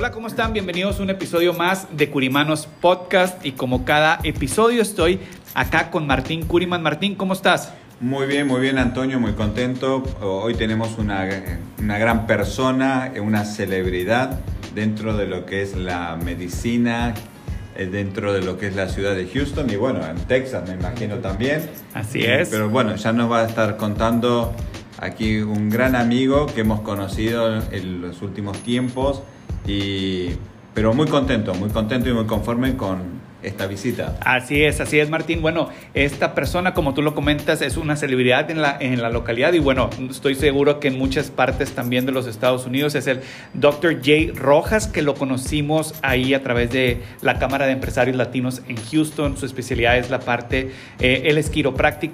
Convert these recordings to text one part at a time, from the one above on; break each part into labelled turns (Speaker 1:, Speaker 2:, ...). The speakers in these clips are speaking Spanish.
Speaker 1: Hola, ¿cómo están? Bienvenidos a un episodio más de Curimanos Podcast y como cada episodio estoy acá con Martín Curiman. Martín, ¿cómo estás?
Speaker 2: Muy bien, muy bien Antonio, muy contento. Hoy tenemos una, una, gran persona, una celebridad dentro de lo que es la medicina, eh, dentro de lo que es la ciudad de Houston y bueno, en Texas me imagino también.
Speaker 1: Así es.
Speaker 2: Pero bueno, ya nos va a estar contando aquí un gran amigo que hemos conocido en los últimos tiempos y pero muy contento, muy contento y muy conforme con esta visita.
Speaker 1: Así es, así es Martín. Bueno, esta persona, como tú lo comentas, es una celebridad en la, en la localidad y bueno, estoy seguro que en muchas partes también de los Estados Unidos es el Dr. Jay Rojas, que lo conocimos ahí a través de la Cámara de Empresarios Latinos en Houston. Su especialidad es la parte, eh, él es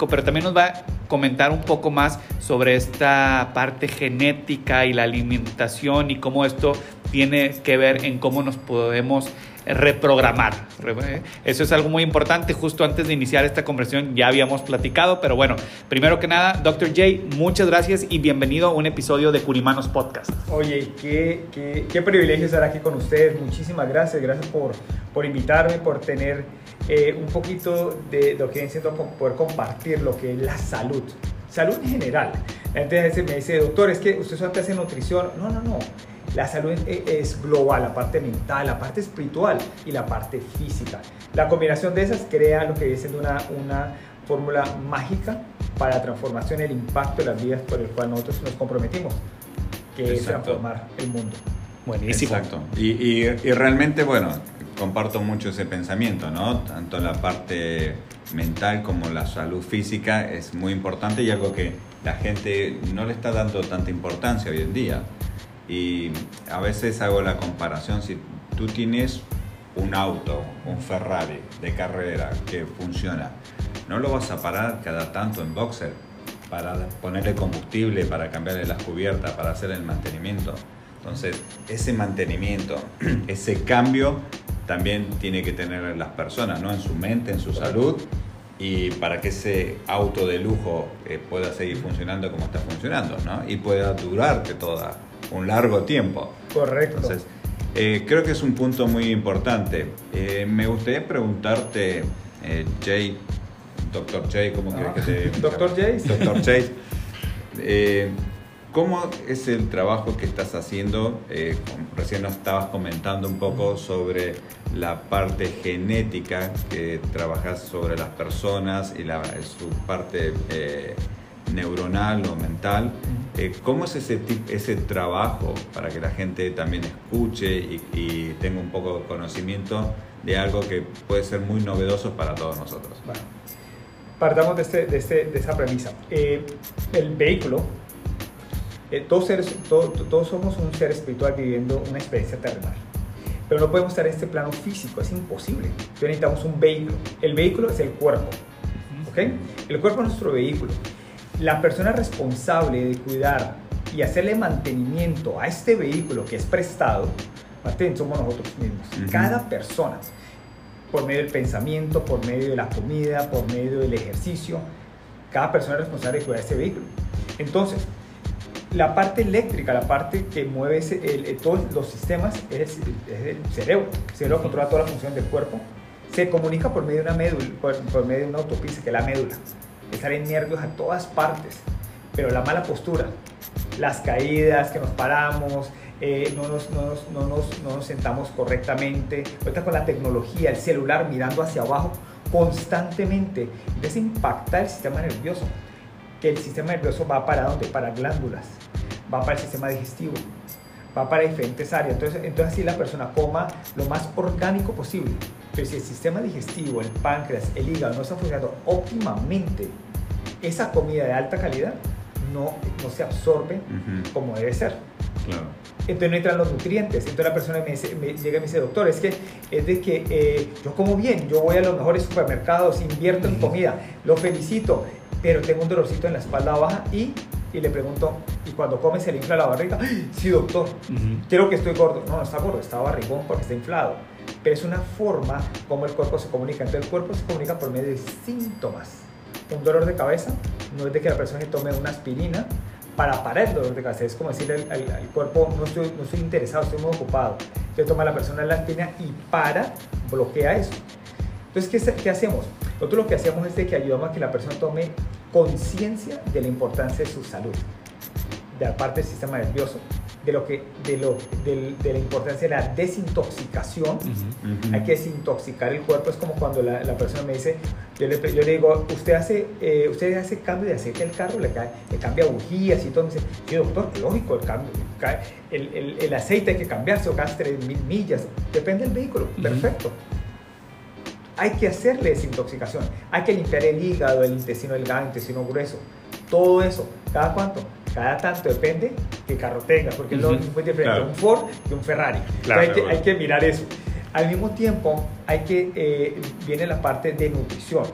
Speaker 1: pero también nos va a comentar un poco más sobre esta parte genética y la alimentación y cómo esto tiene que ver en cómo nos podemos reprogramar. Eso es algo muy importante. Justo antes de iniciar esta conversación ya habíamos platicado, pero bueno, primero que nada, Dr. J, muchas gracias y bienvenido a un episodio de Curimanos Podcast.
Speaker 3: Oye, qué, qué, qué privilegio estar aquí con ustedes. Muchísimas gracias. Gracias por, por invitarme, por tener eh, un poquito de lo que siento poder compartir lo que es la salud. Salud en general. Gente me dice, doctor, es que usted solamente hace nutrición. No, no, no la salud es global, la parte mental, la parte espiritual y la parte física. La combinación de esas crea lo que dice una, una fórmula mágica para la transformación y el impacto de las vidas por el cual nosotros nos comprometimos, que es transformar el mundo.
Speaker 2: Buenísimo. Exacto. Y, y, y, realmente, bueno, comparto mucho ese pensamiento, ¿no? Tanto la parte mental como la salud física es muy importante y algo que la gente no le está dando tanta importancia hoy en día. Y a veces hago la comparación, si tú tienes un auto, un Ferrari de carrera que funciona, no lo vas a parar cada tanto en boxer para ponerle combustible, para cambiarle las cubiertas, para hacer el mantenimiento. Entonces, ese mantenimiento, ese cambio también tiene que tener las personas, ¿no? En su mente, en su salud y para que ese auto de lujo eh, pueda seguir funcionando como está funcionando, ¿no? Y pueda durarte toda un largo tiempo.
Speaker 3: Correcto.
Speaker 2: Entonces, eh, creo que es un punto muy importante. Eh, me gustaría preguntarte, eh, Jay, Doctor Jay, ¿cómo quieres que te...
Speaker 3: Ah, Doctor Jay.
Speaker 2: Doctor Jay. ¿Cómo es el trabajo que estás haciendo? recién nos estabas comentando un poco sobre la parte genética que trabajas sobre las personas y la, su parte neuronal o mental. Eh, ¿Cómo es ese, ese trabajo para que la gente también escuche y, tenga un poco de conocimiento de algo que puede ser muy novedoso para todos nosotros?
Speaker 3: Bueno, partamos de, este, de, este, de esa premisa. Eh, el vehículo, eh, todos, seres, todos somos un ser espiritual viviendo una experiencia terrenal. Pero no podemos estar en este plano físico, es imposible. necesitamos un vehículo. El vehículo es el cuerpo. ¿ok? El cuerpo es nuestro vehículo la persona responsable de cuidar y hacerle mantenimiento a este vehículo que es prestado, somos nosotros mismos. Cada persona, por medio del pensamiento, por medio de la comida, por medio del ejercicio, cada persona es responsable de cuidar ese vehículo. Entonces, la parte eléctrica, la parte que mueve todos los sistemas es, el cerebro. El cerebro controla toda la función del cuerpo. Se comunica por medio de una médula, por medio de una autopista que es la médula estar en nervios a todas partes, pero la mala postura, las caídas, que nos paramos, eh, no, nos, no, nos, no, nos, no, nos, sentamos correctamente. Ahorita con la tecnología, el celular mirando hacia abajo, constantemente. Entonces impacta el sistema nervioso, que el sistema nervioso va para dónde? Para glándulas, va para el sistema digestivo, va para diferentes áreas. Entonces, entonces así la persona coma lo más orgánico posible. Pero si el sistema digestivo, el páncreas, el hígado no están funcionando óptimamente, esa comida de alta calidad no, no se absorbe como debe ser. Claro. Entonces no entran los nutrientes. Entonces la persona me, llega y me dice, doctor, es que es de que eh, yo como bien, yo voy a los mejores supermercados, invierto en comida, lo felicito, pero tengo un dolorcito en la espalda baja y, y le pregunto, ¿y cuando come se le infla la barriga? Sí, doctor, quiero que estoy gordo. No, no está gordo, está barrigón porque está inflado. Pero es una forma como el cuerpo se comunica. Entonces el cuerpo se comunica por medio de síntomas. Un dolor de cabeza no es de que la persona tome una aspirina para parar el dolor de cabeza. Es como decirle al, cuerpo, no estoy, no estoy interesado, estoy muy ocupado. Entonces toma la persona la aspirina y para, bloquea eso. Entonces, ¿qué, ¿qué, hacemos? Nosotros lo que hacemos es de que ayudamos a que la persona tome conciencia de la importancia de su salud, de la parte del sistema nervioso, de, lo que, de, lo, de, la importancia de la desintoxicación. Hay que desintoxicar el cuerpo. Es como cuando la, la persona me dice, yo le, yo le digo, usted hace, eh, usted hace cambio de aceite al carro, le, cae, le cambia bujías y todo. Me dice, sí, doctor, lógico, el, cambio, el, el, el aceite hay que cambiarse o cada 3.000 millas. Depende del vehículo. Perfecto hay que hacerle desintoxicación, hay que limpiar el hígado, el intestino delgado, el intestino grueso, todo eso. ¿Cada cuánto? Cada tanto, depende qué carro tengas, porque es lo muy diferente un Ford y un Ferrari. hay, que, hay, que, mirar eso. Al mismo tiempo, hay que, eh, viene la parte de nutrición.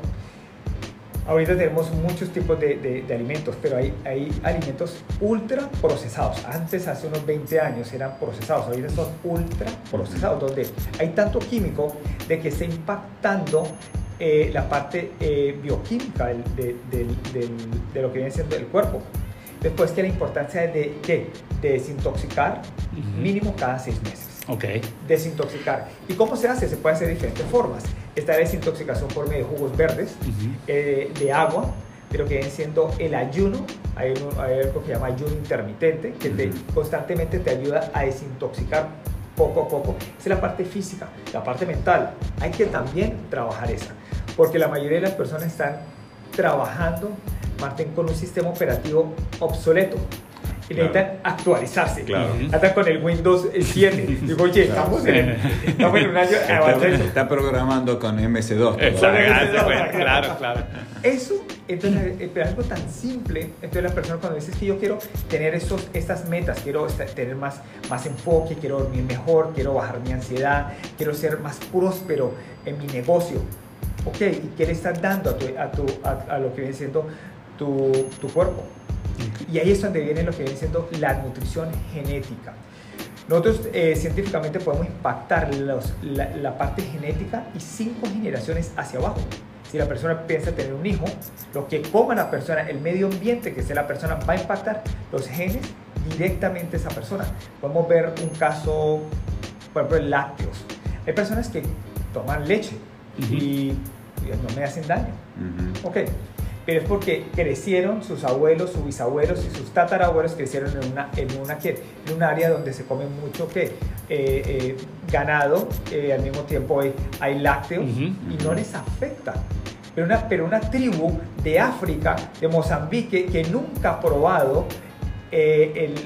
Speaker 3: Ahorita tenemos muchos tipos de, de, alimentos, pero hay, hay, alimentos ultra procesados. Antes, hace unos 20 años, eran procesados, ahorita son ultra procesados, donde hay tanto químico de que está impactando eh, la parte eh, bioquímica de, de, lo que viene siendo el cuerpo. Después que la importancia de, ¿qué? de desintoxicar mínimo cada seis meses.
Speaker 1: Ok.
Speaker 3: Desintoxicar. ¿Y cómo se hace? Se puede hacer de diferentes formas. Está la desintoxicación por medio de jugos verdes, eh, de agua, pero que viene siendo el ayuno. Hay, algo que se llama ayuno intermitente, que constantemente te ayuda a desintoxicar poco a poco. Esa es la parte física. La parte mental, hay que también trabajar esa. Porque la mayoría de las personas están trabajando Martín con un sistema operativo obsoleto y necesitan actualizarse. Claro. Hasta con el Windows 7. Digo, oye, estamos, en, estamos, en, un año
Speaker 2: está, está programando con MS2.
Speaker 1: Exacto, claro, claro.
Speaker 3: Eso, entonces, es algo tan simple. Entonces, la persona cuando dice que yo quiero tener estos, estas metas, quiero tener más, más enfoque, quiero dormir mejor, quiero bajar mi ansiedad, quiero ser más próspero en mi negocio. Ok, ¿y qué le estás dando a, tu, a, tu, a lo que viene siendo tu, tu cuerpo. Y ahí es donde viene lo que viene siendo la nutrición genética. Nosotros eh, científicamente podemos impactar los, la, parte genética y cinco generaciones hacia abajo. Si la persona piensa tener un hijo, lo que coma la persona, el medio ambiente que sea la persona, va a impactar los genes directamente a esa persona. Podemos ver un caso, por ejemplo, lácteos. Hay personas que toman leche y, no me hacen daño. Ok, pero es porque crecieron sus abuelos, sus bisabuelos y sus tatarabuelos crecieron en una, en una, en un área donde se come mucho que eh, eh, ganado, eh, al mismo tiempo hay, lácteos y no les afecta. Pero una, pero una tribu de África, de Mozambique, que nunca ha probado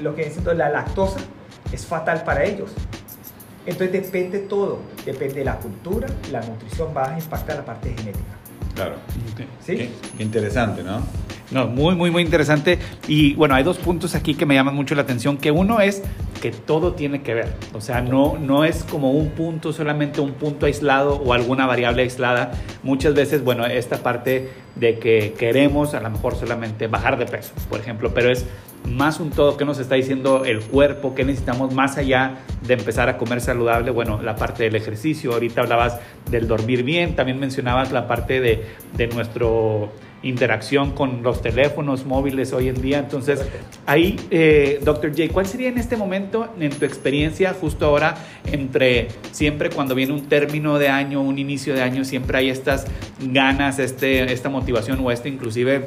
Speaker 3: lo que es la lactosa, es fatal para ellos. Entonces depende todo, depende de la cultura, la nutrición va a impactar la parte genética.
Speaker 2: Claro. ¿Sí? Qué, interesante, ¿no?
Speaker 1: No, muy, muy, muy interesante. Y bueno, hay dos puntos aquí que me llaman mucho la atención, que uno es que todo tiene que ver. O sea, no, no es como un punto, solamente un punto aislado o alguna variable aislada. Muchas veces, bueno, esta parte de que queremos a lo mejor solamente bajar de peso, por ejemplo, pero es más un todo que nos está diciendo el cuerpo, que necesitamos más allá de empezar a comer saludable, bueno, la parte del ejercicio, ahorita hablabas del dormir bien, también mencionabas la parte de, de nuestro interacción con los teléfonos móviles hoy en día. Entonces, ahí, eh, doctor J, ¿cuál sería en este momento, en tu experiencia, justo ahora, entre siempre cuando viene un término de año, un inicio de año, siempre hay estas ganas, este, esta motivación o este inclusive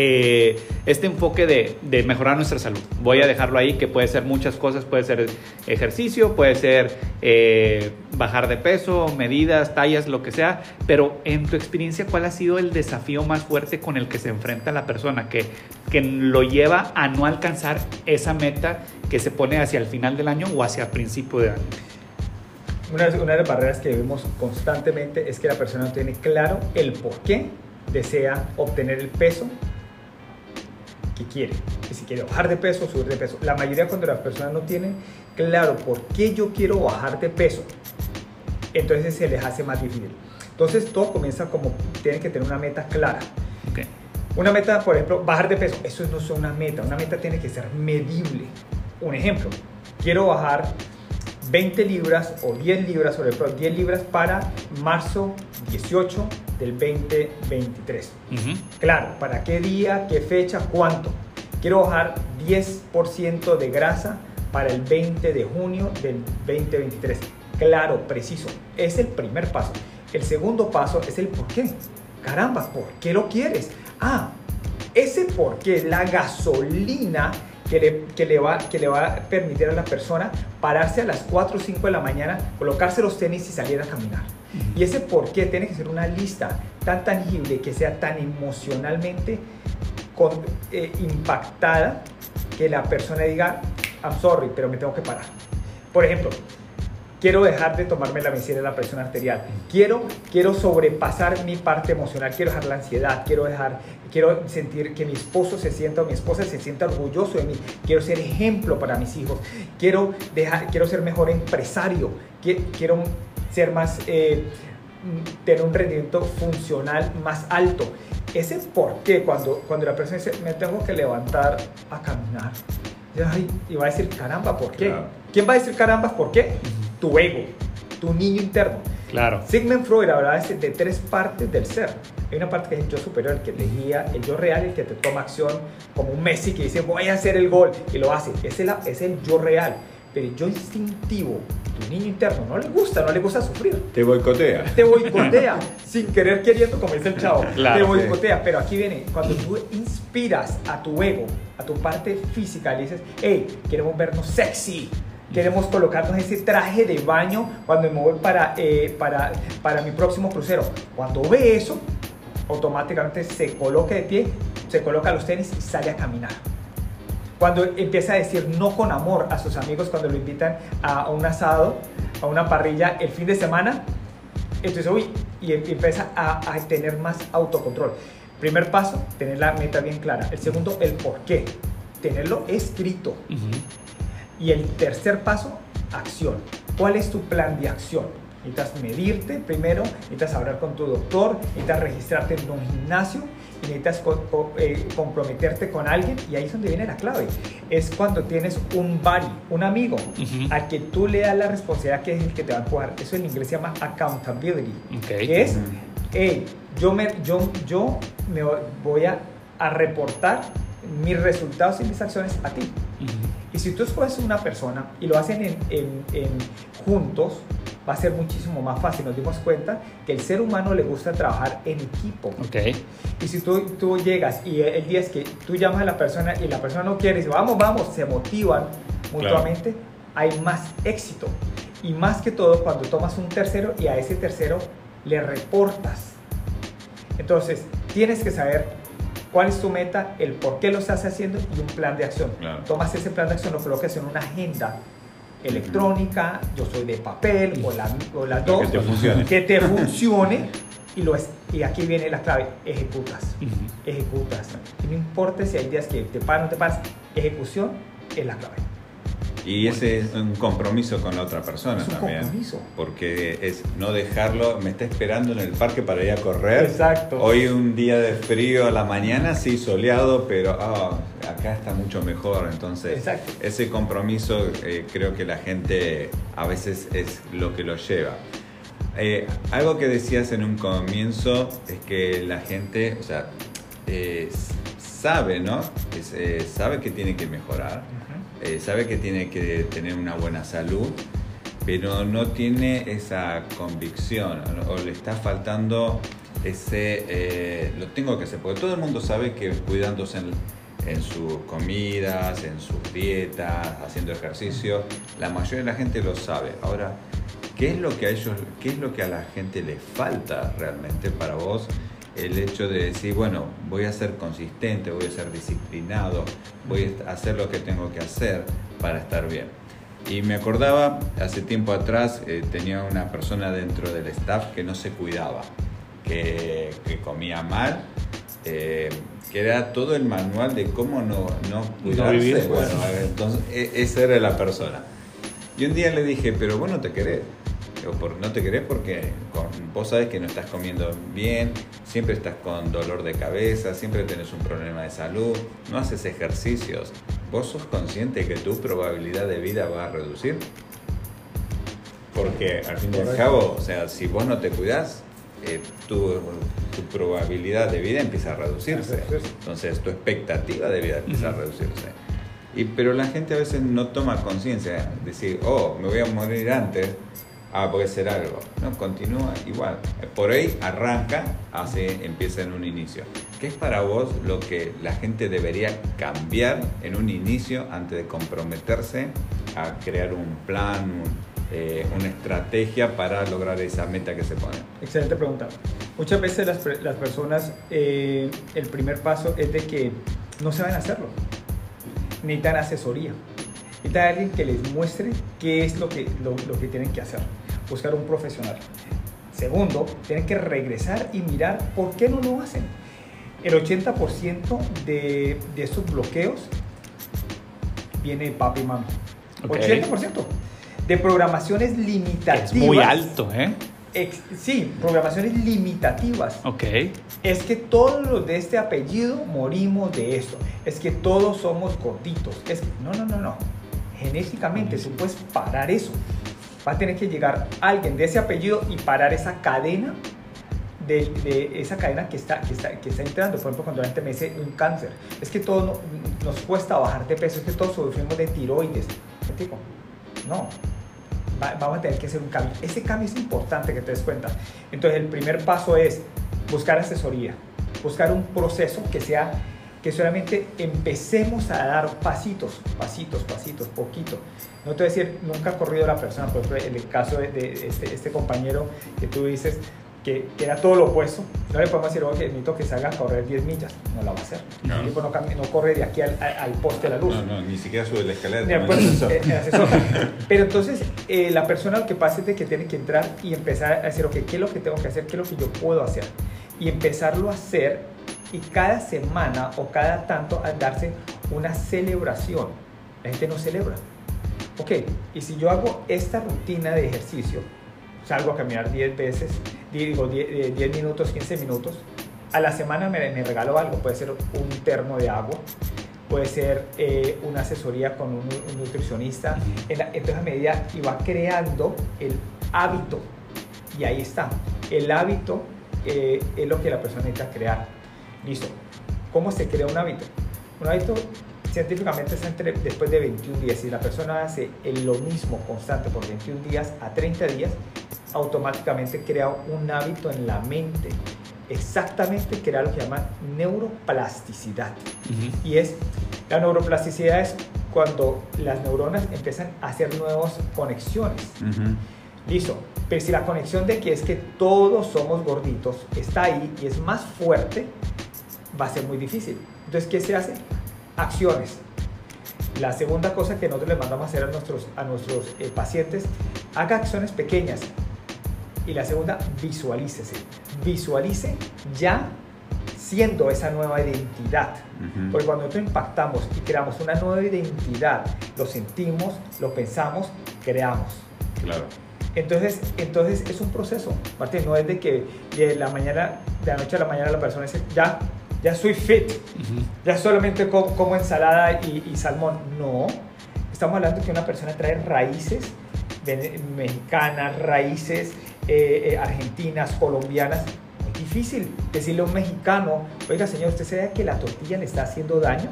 Speaker 1: eh, este enfoque de, de, mejorar nuestra salud. Voy a dejarlo ahí, que puede ser muchas cosas, puede ser ejercicio, puede ser eh, bajar de peso, medidas, tallas, lo que sea, pero en tu experiencia, ¿cuál ha sido el desafío más fuerte con el que se enfrenta la persona que, que lo lleva a no alcanzar esa meta que se pone hacia el final del año o hacia el principio de año?
Speaker 3: Una, una de las barreras que vemos constantemente es que la persona no tiene claro el por qué desea obtener el peso que quiere, que si quiere bajar de peso o subir de peso. La mayoría cuando las personas no tienen claro por qué yo quiero bajar de peso, entonces se les hace más difícil. Entonces todo comienza como tienen que tener una meta clara. Okay. Una meta, por ejemplo, bajar de peso, eso no es una meta, una meta tiene que ser medible. Un ejemplo, quiero bajar 20 libras o 10 libras, sobre todo 10 libras para marzo 18 del 2023. Claro, ¿para qué día, qué fecha, cuánto? Quiero bajar 10% de grasa para el 20 de junio del 2023. Claro, preciso. Es el primer paso. El segundo paso es el por qué. Caramba, ¿por qué lo quieres? Ah, ese por qué, la gasolina que le, va, que le va a permitir a la persona pararse a las 4 o 5 de la mañana, colocarse los tenis y salir a caminar. Y ese por qué tiene que ser una lista tan tangible, que sea tan emocionalmente eh, impactada, que la persona diga, I'm sorry, pero me tengo que parar. Por ejemplo, quiero dejar de tomarme la medicina de la presión arterial, quiero, quiero sobrepasar mi parte emocional, quiero dejar la ansiedad, quiero dejar, quiero sentir que mi esposo se sienta o mi esposa se sienta orgulloso de mí, quiero ser ejemplo para mis hijos, quiero, dejar, quiero ser mejor empresario, quiero ser más, eh, tener un rendimiento funcional más alto. Ese por qué, cuando, cuando la persona dice, me tengo que levantar a caminar, y va a decir, caramba, ¿por qué? ¿Quién va a decir caramba, por qué? Tu ego, tu niño interno.
Speaker 1: Claro.
Speaker 3: Sigmund Freud hablaba de, tres partes del ser. Hay una parte que es el yo superior, el que te guía, el yo real, el que te toma acción, como un Messi que dice voy a hacer el gol y lo hace. Ese es, es el yo real. Pero el yo instintivo, tu niño interno, no le gusta, no le gusta sufrir.
Speaker 2: Te boicotea.
Speaker 3: Te boicotea, sin querer queriendo, como dice el chavo. te boicotea. Pero aquí viene, cuando tú inspiras a tu ego, a tu parte física, le dices, hey, queremos vernos sexy Queremos colocarnos ese traje de baño cuando me voy para, eh, para, para mi próximo crucero. Cuando ve eso, automáticamente se coloca de pie, se coloca los tenis y sale a caminar. Cuando empieza a decir no con amor a sus amigos cuando lo invitan a un asado, a una parrilla el fin de semana, entonces, uy, y empieza a, a tener más autocontrol. Primer paso, tener la meta bien clara. El segundo, el por qué. Tenerlo escrito. Y el tercer paso, acción. ¿Cuál es tu plan de acción? Necesitas medirte primero, necesitas hablar con tu doctor, necesitas registrarte en un gimnasio y necesitas eh, comprometerte con alguien y ahí es donde viene la clave. Es cuando tienes un buddy, un amigo, al que tú le das la responsabilidad que es el que te va a empujar. Eso en inglés se llama accountability. Que es, hey, yo me, yo, yo me voy a, a reportar mis resultados y mis acciones a ti. Y si tú escoges una persona y lo hacen en, juntos, va a ser muchísimo más fácil. Nos dimos cuenta que el ser humano le gusta trabajar en equipo.
Speaker 1: Okay.
Speaker 3: Y si tú, tú llegas y el día es que tú llamas a la persona y la persona no quiere y dice, vamos, vamos, se motivan mutuamente, hay más éxito. Y más que todo cuando tomas un tercero y a ese tercero le reportas. Entonces, tienes que saber cuál es tu meta, el por qué lo estás haciendo y un plan de acción. Tomas ese plan de acción, lo colocas en una agenda electrónica, yo soy de papel o la, o la dos,
Speaker 2: que te funcione,
Speaker 3: que te funcione y, lo es, y aquí viene la clave, ejecutas, ejecutas. Y no importa si hay días que te paran o no te paras, ejecución es la clave.
Speaker 2: Y ese es un compromiso con la otra persona
Speaker 3: es un
Speaker 2: también.
Speaker 3: Compromiso.
Speaker 2: Porque es no dejarlo, me está esperando en el parque para ir a correr.
Speaker 3: Exacto.
Speaker 2: Hoy un día de frío a la mañana, sí, soleado, pero ah, acá está mucho mejor. Entonces, ese compromiso eh, creo que la gente a veces es lo que lo lleva. Eh, algo que decías en un comienzo es que la gente, o sea, eh, sabe, ¿no? sabe que tiene que mejorar eh, sabe que tiene que tener una buena salud, pero no tiene esa convicción o le está faltando ese, eh, lo tengo que hacer, porque todo el mundo sabe que cuidándose en, en sus comidas, en sus dietas, haciendo ejercicio, la mayoría de la gente lo sabe. Ahora, ¿qué es lo que a ellos, qué es lo que a la gente le falta realmente para vos? El hecho de decir, bueno, voy a ser consistente, voy a ser disciplinado, voy a hacer lo que tengo que hacer para estar bien. Y me acordaba, hace tiempo atrás eh, tenía una persona dentro del staff que no se cuidaba que, comía mal, eh, que era todo el manual de cómo no, no cuidarse. bueno, entonces e, esa era la persona. Y un día le dije, pero vos no te querés. No te querés porque vos sabes que no estás comiendo bien, siempre estás con dolor de cabeza, siempre tenés un problema de salud, no haces ejercicios. ¿Vos sos consciente que tu probabilidad de vida va a reducir? Porque al fin y al cabo, o sea, si vos no te cuidás, eh, tu, probabilidad de vida empieza a reducirse. Entonces tu expectativa de vida empieza a reducirse. Y, pero la gente a veces no toma conciencia, decir, oh, me voy a morir antes, ah, puede ser algo. No, continúa igual. Por ahí arranca, hace, empieza en un inicio. ¿Qué es para vos lo que la gente debería cambiar en un inicio antes de comprometerse a crear un plan, eh, una estrategia para lograr esa meta que se pone?
Speaker 3: Excelente pregunta. Muchas veces las, las personas, eh, el primer paso es de que no saben hacerlo. Necesitan asesoría. Necesitan alguien que les muestre qué es lo que, lo, lo que tienen que hacer. Buscar un profesional. Segundo, tienen que regresar y mirar por qué no lo hacen. El 80% de, de esos bloqueos viene de papi y mami. 80% de programaciones limitativas.
Speaker 1: Es muy alto, ¿eh?
Speaker 3: sí, programaciones limitativas.
Speaker 1: Ok.
Speaker 3: Es que todos los de este apellido morimos de esto. Es que todos somos gorditos. Es no, no, no, no. Genéticamente tú puedes parar eso. Va a tener que llegar alguien de ese apellido y parar esa cadena de, esa cadena que está, que, está, que está entrando. Por ejemplo, cuando la gente me dice un cáncer, es que todo nos cuesta bajar de peso, es que todos sufrimos de tiroides. No, vamos a tener que hacer un cambio. Ese cambio es importante que te des cuenta. Entonces, el primer paso es buscar asesoría, buscar un proceso que sea que solamente empecemos a dar pasitos, pasitos, pasitos, poquito. No te voy a decir, nunca ha corrido la persona, por ejemplo, en el caso de, de este, este compañero que tú dices, que, era todo lo opuesto. No le podemos decir, oye, necesito que salga a correr 10 millas. No la va a hacer. No. El tipo no, no, corre de aquí al, al, poste de la luz.
Speaker 2: No, no, ni siquiera sube la escalera. Pues,
Speaker 3: eh, Pero entonces, eh, la persona lo que pasa es de que tiene que entrar y empezar a decir, ok, ¿qué es lo que tengo que hacer? ¿Qué es lo que yo puedo hacer? Y empezarlo a hacer y cada semana o cada tanto a darse una celebración. La gente no celebra. Ok, y si yo hago esta rutina de ejercicio, salgo a caminar 10 veces, digo 10, 10, minutos, 15 minutos. A la semana me, me, regalo algo, puede ser un termo de agua, puede ser eh, una asesoría con un, nutricionista. entonces a medida y va creando el hábito. Y ahí está. El hábito eh, es lo que la persona necesita crear. Listo. ¿Cómo se crea un hábito? Un hábito científicamente es entre, después de 21 días. Si la persona hace lo mismo constante por 21 días a 30 días, automáticamente crea un hábito en la mente. Exactamente crea lo que llaman neuroplasticidad. Y es, la neuroplasticidad es cuando las neuronas empiezan a hacer nuevas conexiones. Listo. Pero si la conexión de que es que todos somos gorditos está ahí y es más fuerte, va a ser muy difícil. Entonces, ¿qué se hace? Acciones. La segunda cosa que nosotros le mandamos a hacer a nuestros, a nuestros eh, pacientes, haga acciones pequeñas, y la segunda, visualícese. Visualice ya siendo esa nueva identidad. Porque cuando nosotros impactamos y creamos una nueva identidad, lo sentimos, lo pensamos, creamos.
Speaker 2: Claro.
Speaker 3: Entonces, entonces es un proceso, Martín, no es de que de la mañana, de la noche a la mañana la persona dice, ya, ya soy fit, ya solamente como, ensalada y, y, salmón. No, estamos hablando que una persona trae raíces mexicanas, raíces eh, eh, argentinas, colombianas, es difícil decirle a un mexicano, oiga señor, ¿usted sabe que la tortilla le está haciendo daño?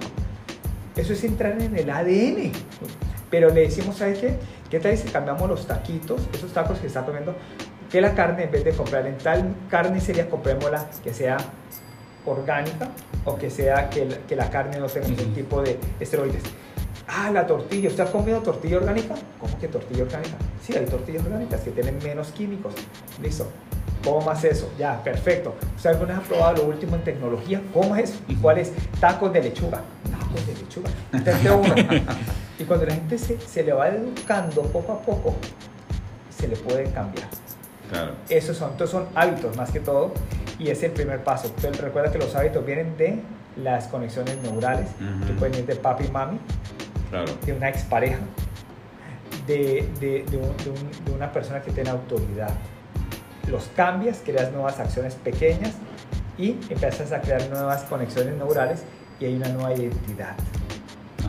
Speaker 3: Eso es entrar en el ADN. Pero le decimos, ¿sabes qué? ¿Qué tal si cambiamos los taquitos, esos tacos que está comiendo? Que la carne, en vez de comprar en tal carnicería, comprémosla que sea orgánica o que sea que, la- que la carne no tenga ningún tipo de esteroides. Ah, la tortilla. ¿Usted ha comido tortilla orgánica? ¿Cómo que tortilla orgánica? Sí, hay tortillas orgánicas que tienen menos químicos. Listo. Comas eso. Ya, perfecto. ¿Usted alguna vez ha probado lo último en tecnología? Coma eso. ¿Y cuál es? Tacos de lechuga. Tacos de lechuga. Intente uno. y cuando la gente se, se le va educando poco a poco, se le puede cambiar.
Speaker 2: Claro.
Speaker 3: Esos son, entonces son hábitos más que todo y es el primer paso. Entonces recuerda que los hábitos vienen de las conexiones neurales, que
Speaker 2: Ujú.
Speaker 3: pueden ir de papi y mami,
Speaker 2: Claro.
Speaker 3: de una expareja, de, de, de, un- de un- de una persona que tiene autoridad. Los cambias, creas nuevas acciones pequeñas y empiezas a crear nuevas conexiones neurales y hay una nueva identidad.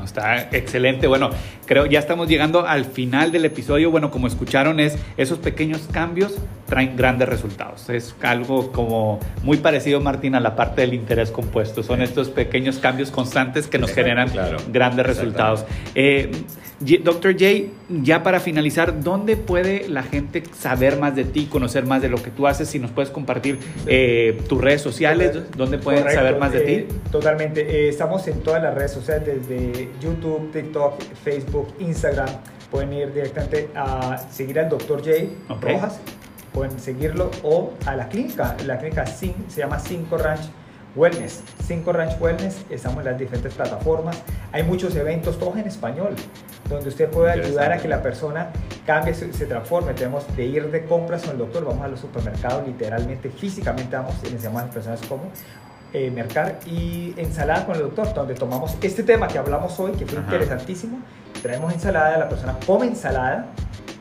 Speaker 1: Está excelente. Bueno, creo ya estamos llegando al final del episodio. Bueno, como escucharon, es esos pequeños cambios traen grandes resultados. Es algo como muy parecido, Martín, a la parte del interés compuesto. Son estos pequeños cambios constantes que nos generan
Speaker 2: claro.
Speaker 1: grandes resultados. Eh, Dr. J, ya para finalizar, ¿dónde puede la gente saber más de ti, conocer más de lo que tú haces? Si nos puedes compartir eh, tus redes sociales, ¿dónde pueden
Speaker 3: Correcto,
Speaker 1: saber más de
Speaker 3: eh,
Speaker 1: ti?
Speaker 3: Totalmente. Eh, estamos en todas las redes sociales, desde YouTube, TikTok, Facebook, Instagram. Pueden ir directamente a seguir al Dr. J
Speaker 1: Ok.
Speaker 3: Rojas. Pueden seguirlo o a la clínica. La clínica Cin- se llama 5 Ranch Wellness. 5 Ranch Wellness. Estamos en las diferentes plataformas. Hay muchos eventos, todos en español, donde usted puede ayudar a que la persona cambie, se, se transforme. Tenemos de ir de compras con el doctor, vamos a los supermercados, literalmente, físicamente vamos y enseñamos a las personas cómo eh, mercar y ensalada con el doctor, donde tomamos este tema que hablamos hoy, que fue
Speaker 2: Ajá.
Speaker 3: interesantísimo. Traemos ensalada, la persona come ensalada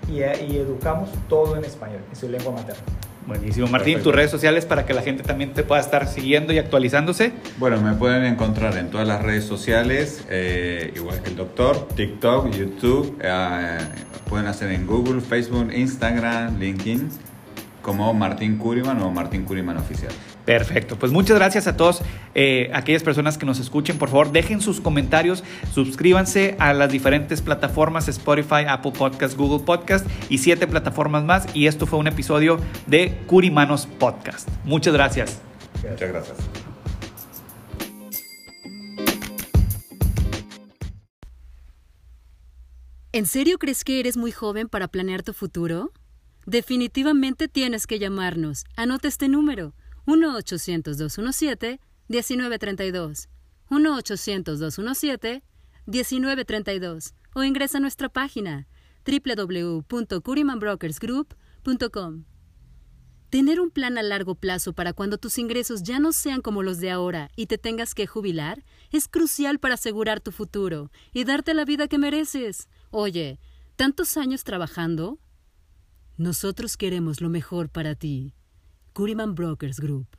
Speaker 3: y, eh, y educamos todo en español, en su lengua materna.
Speaker 1: Buenísimo. Martín,
Speaker 2: Perfecto.
Speaker 1: tus redes sociales para que la gente también te pueda estar siguiendo y actualizándose.
Speaker 2: Bueno, me pueden encontrar en todas las redes sociales, eh, igual que el doctor, TikTok, YouTube, eh, pueden hacer en Google, Facebook, Instagram, LinkedIn, como Martín Curiman o Martín Curiman Oficial.
Speaker 1: Perfecto. Pues muchas gracias a todos eh, aquellas personas que nos escuchen. Por favor, dejen sus comentarios, suscríbanse a las diferentes plataformas Spotify, Apple Podcast, Google Podcast y siete plataformas más. Y esto fue un episodio de Curimanos Podcast. Muchas gracias.
Speaker 2: Muchas gracias.
Speaker 4: ¿En serio crees que eres muy joven para planear tu futuro? Definitivamente tienes que llamarnos. Anota este número: 1-800-217-1932. 1-800-217-1932. O ingresa a nuestra página www.curimanbrokersgroup.com. Tener un plan a largo plazo para cuando tus ingresos ya no sean como los de ahora y te tengas que jubilar es crucial para asegurar tu futuro y darte la vida que mereces. Oye, ¿tantos años trabajando? Nosotros queremos lo mejor para ti. Curiman Brokers Group.